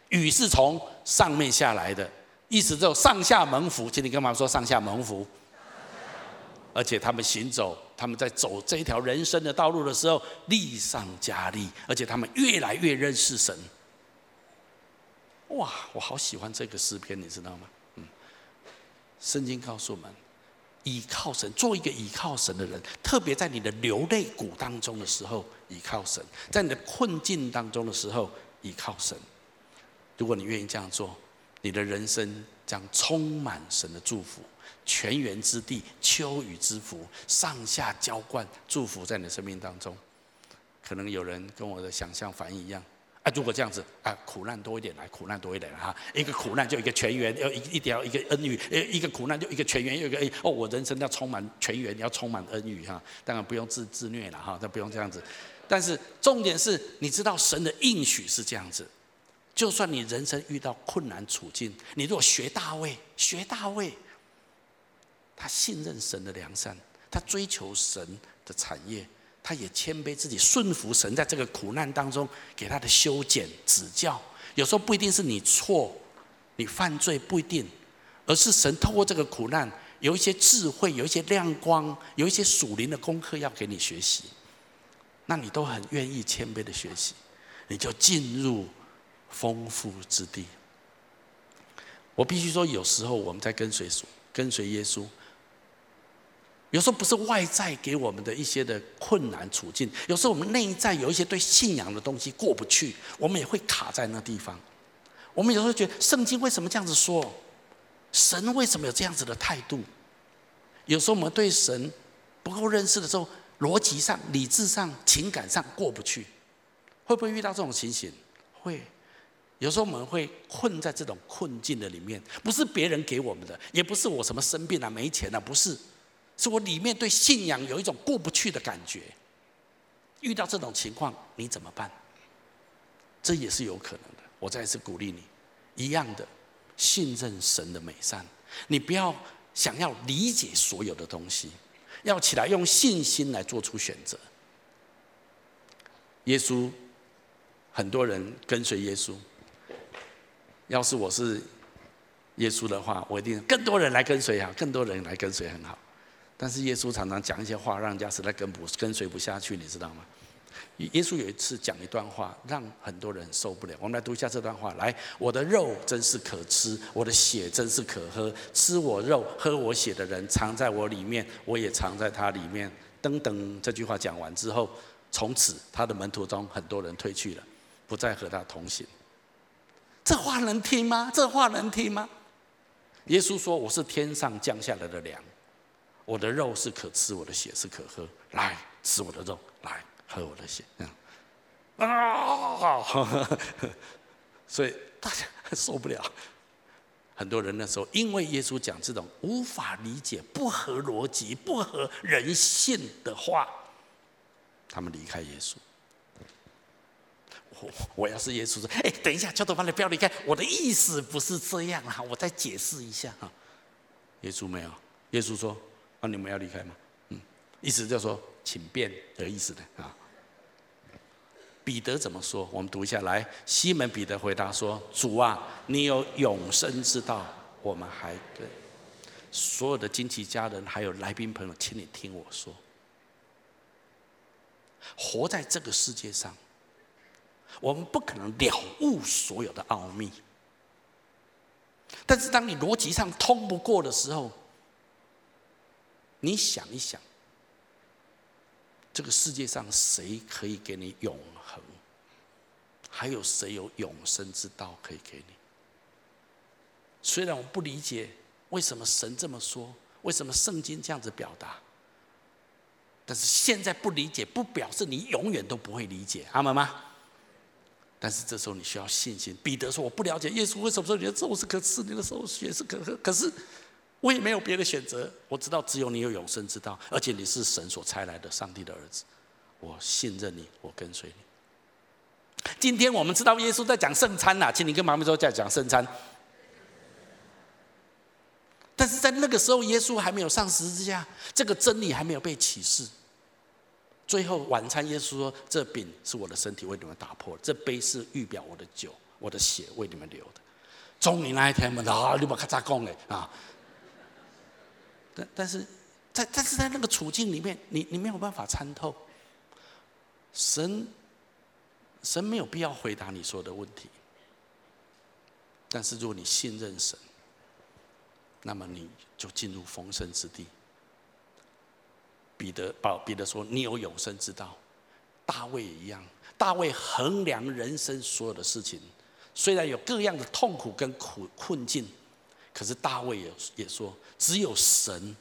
雨是从上面下来的，意思就上下蒙福。今天干嘛说上下蒙福？而且他们行走，他们在走这条人生的道路的时候，力上加力，而且他们越来越认识神。哇，我好喜欢这个诗篇，你知道吗？嗯，圣经告诉我们，倚靠神，做一个倚靠神的人，特别在你的流泪谷当中的时候，倚靠神；在你的困境当中的时候，倚靠神。如果你愿意这样做，你的人生将充满神的祝福。泉源之地，秋雨之福，上下浇灌，祝福在你的生命当中。可能有人跟我的想象反应一样，啊，如果这样子啊，苦难多一点来，苦难多一点哈，一个苦难就一个泉源，要一一定要一个恩雨，一个苦难就一个泉源，又一个哎哦，我人生要充满泉源，要充满恩雨哈。当然不用自自虐了哈，但不用这样子。但是重点是，你知道神的应许是这样子，就算你人生遇到困难处境，你如果学大卫，学大卫，他信任神的良善，他追求神的产业。他也谦卑自己，顺服神，在这个苦难当中给他的修剪指教。有时候不一定是你错，你犯罪不一定，而是神透过这个苦难，有一些智慧，有一些亮光，有一些属灵的功课要给你学习。那你都很愿意谦卑的学习，你就进入丰富之地。我必须说，有时候我们在跟随主，跟随耶稣。有时候不是外在给我们的一些的困难处境，有时候我们内在有一些对信仰的东西过不去，我们也会卡在那地方。我们有时候觉得圣经为什么这样子说？神为什么有这样子的态度？有时候我们对神不够认识的时候，逻辑上、理智上、情感上过不去，会不会遇到这种情形？会。有时候我们会困在这种困境的里面，不是别人给我们的，也不是我什么生病了、没钱了、不是。是我里面对信仰有一种过不去的感觉，遇到这种情况你怎么办？这也是有可能的。我再一次鼓励你，一样的信任神的美善，你不要想要理解所有的东西，要起来用信心来做出选择。耶稣，很多人跟随耶稣。要是我是耶稣的话，我一定更多人来跟随啊，更多人来跟随很好。但是耶稣常常讲一些话，让人家实在跟不跟随不下去，你知道吗？耶稣有一次讲一段话，让很多人受不了。我们来读一下这段话：来，我的肉真是可吃，我的血真是可喝。吃我肉、喝我血的人，藏在我里面，我也藏在他里面。等等，这句话讲完之后，从此他的门徒中很多人退去了，不再和他同行。这话能听吗？这话能听吗？耶稣说：“我是天上降下来的粮。”我的肉是可吃，我的血是可喝。来吃我的肉，来喝我的血。啊！所以大家受不了。很多人那时候因为耶稣讲这种无法理解、不合逻辑、不合人性的话，他们离开耶稣。我我要是耶稣说：“哎，等一下，焦头饭，你不要离开。我的意思不是这样啊，我再解释一下哈。”耶稣没有，耶稣说。那你们要离开吗？嗯，意思就是说，请便的意思的啊。彼得怎么说？我们读一下来。西门彼得回答说：“主啊，你有永生之道，我们还对所有的亲戚家人还有来宾朋友，请你听我说。活在这个世界上，我们不可能了悟所有的奥秘，但是当你逻辑上通不过的时候，你想一想，这个世界上谁可以给你永恒？还有谁有永生之道可以给你？虽然我不理解为什么神这么说，为什么圣经这样子表达，但是现在不理解，不表示你永远都不会理解，阿门吗？但是这时候你需要信心。彼得说：“我不了解耶稣为什么说你的肉是可吃，你的手血是可喝。”可是。我也没有别的选择，我知道只有你有永生之道，而且你是神所差来的上帝的儿子，我信任你，我跟随你。今天我们知道耶稣在讲圣餐呐，请你跟妈妈说在讲圣餐。但是在那个时候，耶稣还没有上十字架，这个真理还没有被启示。最后晚餐，耶稣说：“这饼是我的身体，为你们打破；这杯是预表我的酒，我的血为你们流的。”终于那一天，我们啊，你把咔嚓讲嘞啊！但但是在但是在那个处境里面，你你没有办法参透。神神没有必要回答你说的问题。但是如果你信任神，那么你就进入丰盛之地。彼得保彼得说：“你有永生之道。”大卫也一样，大卫衡量人生所有的事情，虽然有各样的痛苦跟苦困境。可是大卫也也说，只有神，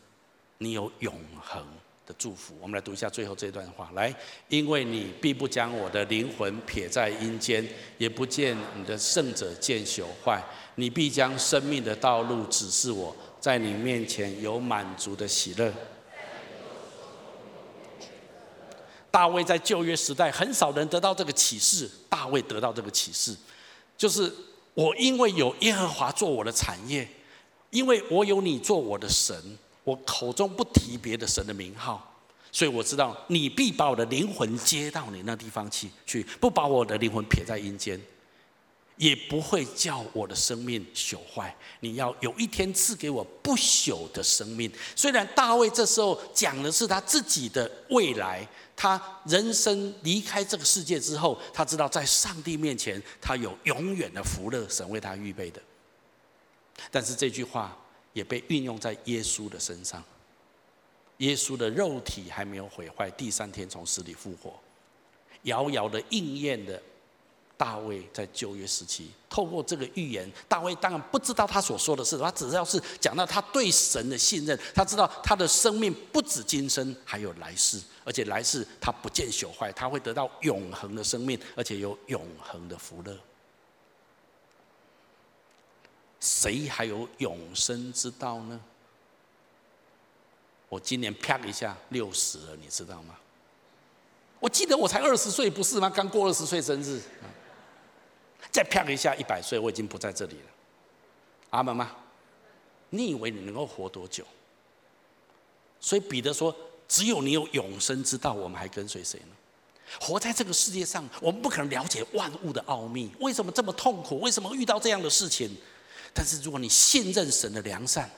你有永恒的祝福。我们来读一下最后这段话，来，因为你必不将我的灵魂撇在阴间，也不见你的圣者见朽坏。你必将生命的道路指示我，在你面前有满足的喜乐。大卫在旧约时代很少人得到这个启示，大卫得到这个启示，就是我因为有耶和华做我的产业，因为我有你做我的神。我口中不提别的神的名号，所以我知道你必把我的灵魂接到你那地方去，去不把我的灵魂撇在阴间，也不会叫我的生命朽坏。你要有一天赐给我不朽的生命。虽然大卫这时候讲的是他自己的未来，他人生离开这个世界之后，他知道在上帝面前他有永远的福乐，神为他预备的。但是这句话。也被运用在耶稣的身上。耶稣的肉体还没有毁坏，第三天从死里复活，遥遥的应验的大卫在旧约时期，透过这个预言，大卫当然不知道他所说的是，他只要是讲到他对神的信任，他知道他的生命不止今生，还有来世，而且来世他不见朽坏，他会得到永恒的生命，而且有永恒的福乐。谁还有永生之道呢？我今年啪一下六十了，你知道吗？我记得我才二十岁，不是吗？刚过二十岁生日，再啪一下一百岁，我已经不在这里了。阿门吗？你以为你能够活多久？所以彼得说：“只有你有永生之道，我们还跟随谁呢？”活在这个世界上，我们不可能了解万物的奥秘。为什么这么痛苦？为什么遇到这样的事情？但是，如果你信任神的良善，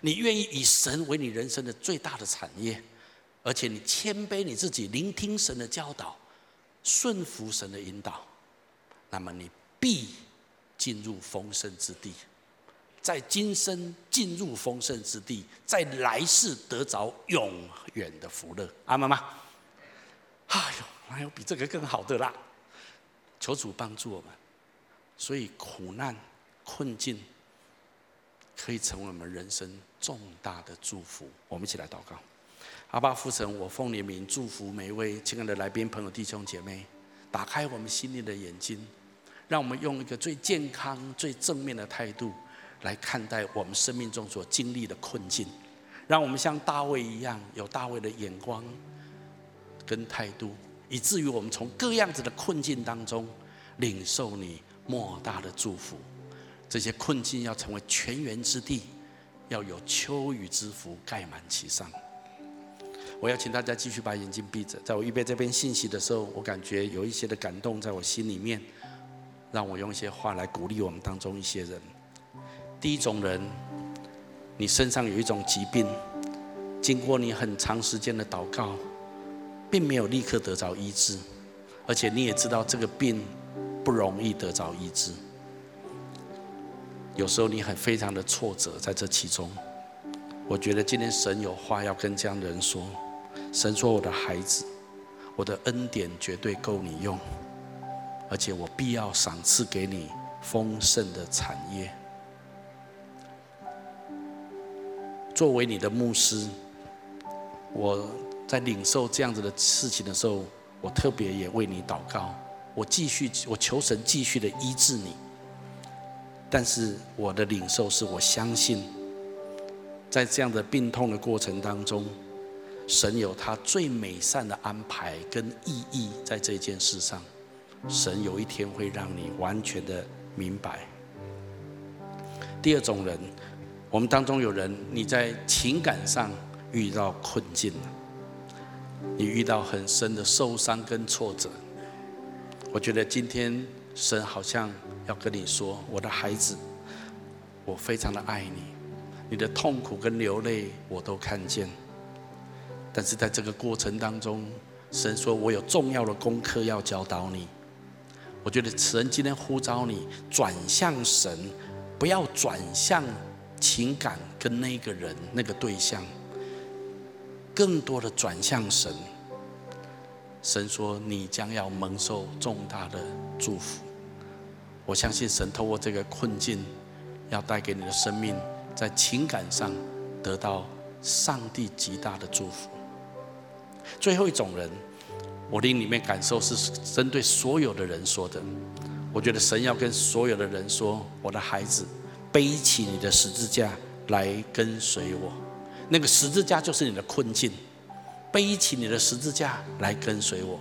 你愿意以神为你人生的最大的产业，而且你谦卑你自己，聆听神的教导，顺服神的引导，那么你必进入丰盛之地，在今生进入丰盛之地，在来世得着永远的福乐。阿妈妈？哎呦，哪有比这个更好的啦？求主帮助我们。所以苦难。困境可以成为我们人生重大的祝福。我们一起来祷告。阿爸父神，我奉你名祝福每一位亲爱的来宾朋友弟兄姐妹，打开我们心灵的眼睛，让我们用一个最健康、最正面的态度来看待我们生命中所经历的困境，让我们像大卫一样有大卫的眼光跟态度，以至于我们从各样子的困境当中领受你莫大的祝福。这些困境要成为泉源之地，要有秋雨之福盖满其上。我要请大家继续把眼睛闭着，在我预备这篇信息的时候，我感觉有一些的感动在我心里面，让我用一些话来鼓励我们当中一些人。第一种人，你身上有一种疾病，经过你很长时间的祷告，并没有立刻得着医治，而且你也知道这个病不容易得着医治。有时候你很非常的挫折，在这其中，我觉得今天神有话要跟这样的人说。神说：“我的孩子，我的恩典绝对够你用，而且我必要赏赐给你丰盛的产业。”作为你的牧师，我在领受这样子的事情的时候，我特别也为你祷告，我继续，我求神继续的医治你。但是我的领受是我相信，在这样的病痛的过程当中，神有他最美善的安排跟意义在这件事上。神有一天会让你完全的明白。第二种人，我们当中有人你在情感上遇到困境了，你遇到很深的受伤跟挫折。我觉得今天神好像。要跟你说，我的孩子，我非常的爱你，你的痛苦跟流泪我都看见。但是在这个过程当中，神说我有重要的功课要教导你。我觉得神今天呼召你转向神，不要转向情感跟那个人那个对象，更多的转向神。神说你将要蒙受重大的祝福。我相信神透过这个困境，要带给你的生命，在情感上得到上帝极大的祝福。最后一种人，我灵里面感受是针对所有的人说的。我觉得神要跟所有的人说：“我的孩子，背起你的十字架来跟随我。那个十字架就是你的困境，背起你的十字架来跟随我。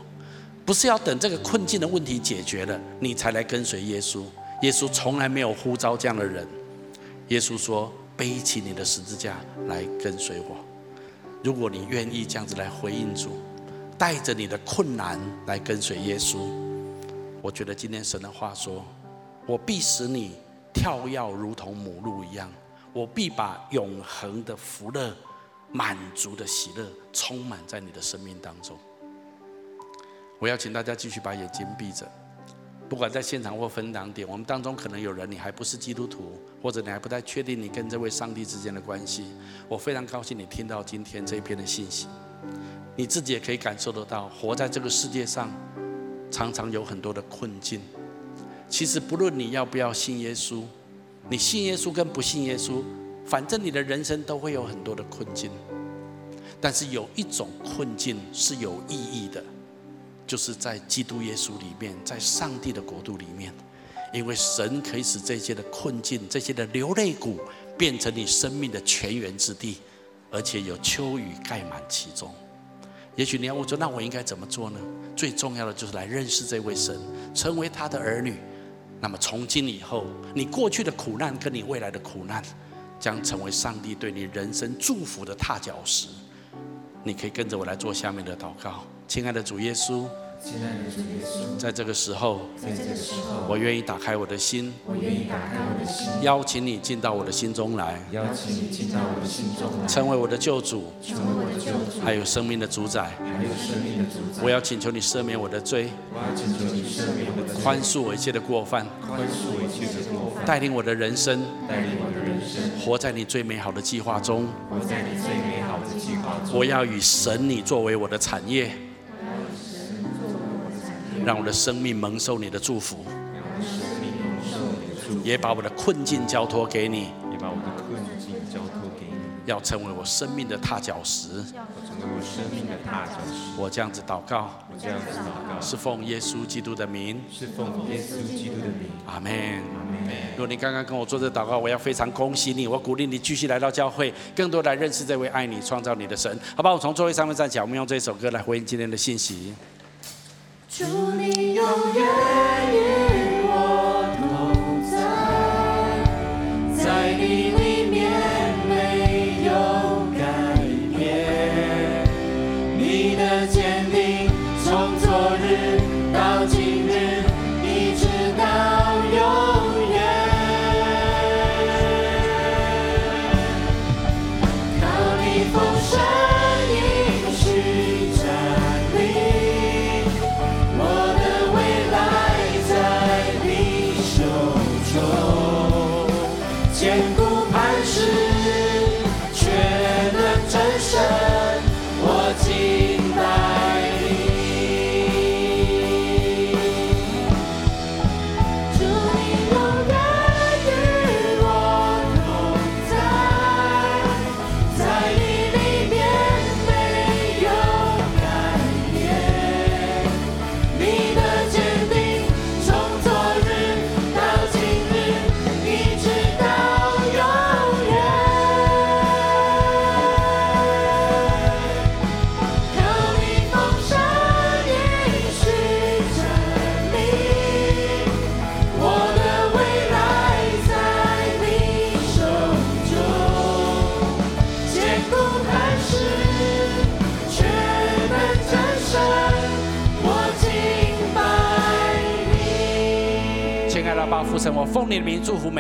不是要等这个困境的问题解决了，你才来跟随耶稣。耶稣从来没有呼召这样的人。耶稣说：背起你的十字架来跟随我。如果你愿意这样子来回应主，带着你的困难来跟随耶稣。”我觉得今天神的话说：“我必使你跳跃如同母鹿一样，我必把永恒的福乐、满足的喜乐充满在你的生命当中。”我要请大家继续把眼睛闭着，不管在现场或分堂点，我们当中可能有人你还不是基督徒，或者你还不太确定你跟这位上帝之间的关系。我非常高兴你听到今天这一篇的信息，你自己也可以感受得到，活在这个世界上。常常有很多的困境。其实不论你要不要信耶稣，你信耶稣跟不信耶稣，反正你的人生都会有很多的困境。但是有一种困境是有意义的，就是在基督耶稣里面，在上帝的国度里面，因为神可以使这些的困境、这些的流泪谷，变成你生命的泉源之地，而且有秋雨盖满其中。也许你要问说，那我应该怎么做呢？最重要的就是来认识这位神，成为他的儿女。那么从今以后，你过去的苦难跟你未来的苦难，将成为上帝对你人生祝福的踏脚石。你可以跟着我来做下面的祷告，亲爱的主耶稣。亲爱的主耶稣，在这个时候，在这个时候，我愿意打开我的心，我愿意打开我的心，邀请你进到我的心中来，邀请你进到我的心中来，成为我的救主，成为我的救主，还有生命的主宰，还有生命的主宰。我要请求你赦免我的罪，我要请求你赦免我的罪，宽恕我一切的过犯，宽恕我一切的过犯，带领我的人生，带领我的人生，活在你最美好的计划中，活在你最美好的计划中。我要以神你作为我的产业。让我的生命蒙受你的祝福，也把我的困境交托给你，也把我的困境交托给你，要成为我生命的踏脚石，要成为我生命的踏脚石。我这样子祷告，我这样子祷告，是奉耶稣基督的名，是奉耶稣基督的名。阿门，阿门。如果你刚刚跟我做这祷告，我要非常恭喜你，我鼓励你继续来到教会，更多来认识这位爱你、创造你的神。好吧，我从座位上面站起来，我们用这首歌来回应今天的信息。祝你永远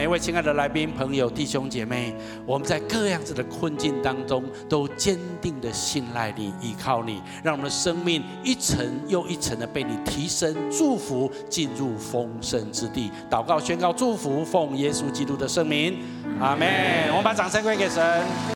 各位亲爱的来宾、朋友、弟兄姐妹。我们在各样子的困境当中，都坚定的信赖你、依靠你，让我们的生命一层又一层的被你提升、祝福，进入丰盛之地。祷告、宣告、祝福，奉耶稣基督的圣名，阿门。我们把掌声归给神。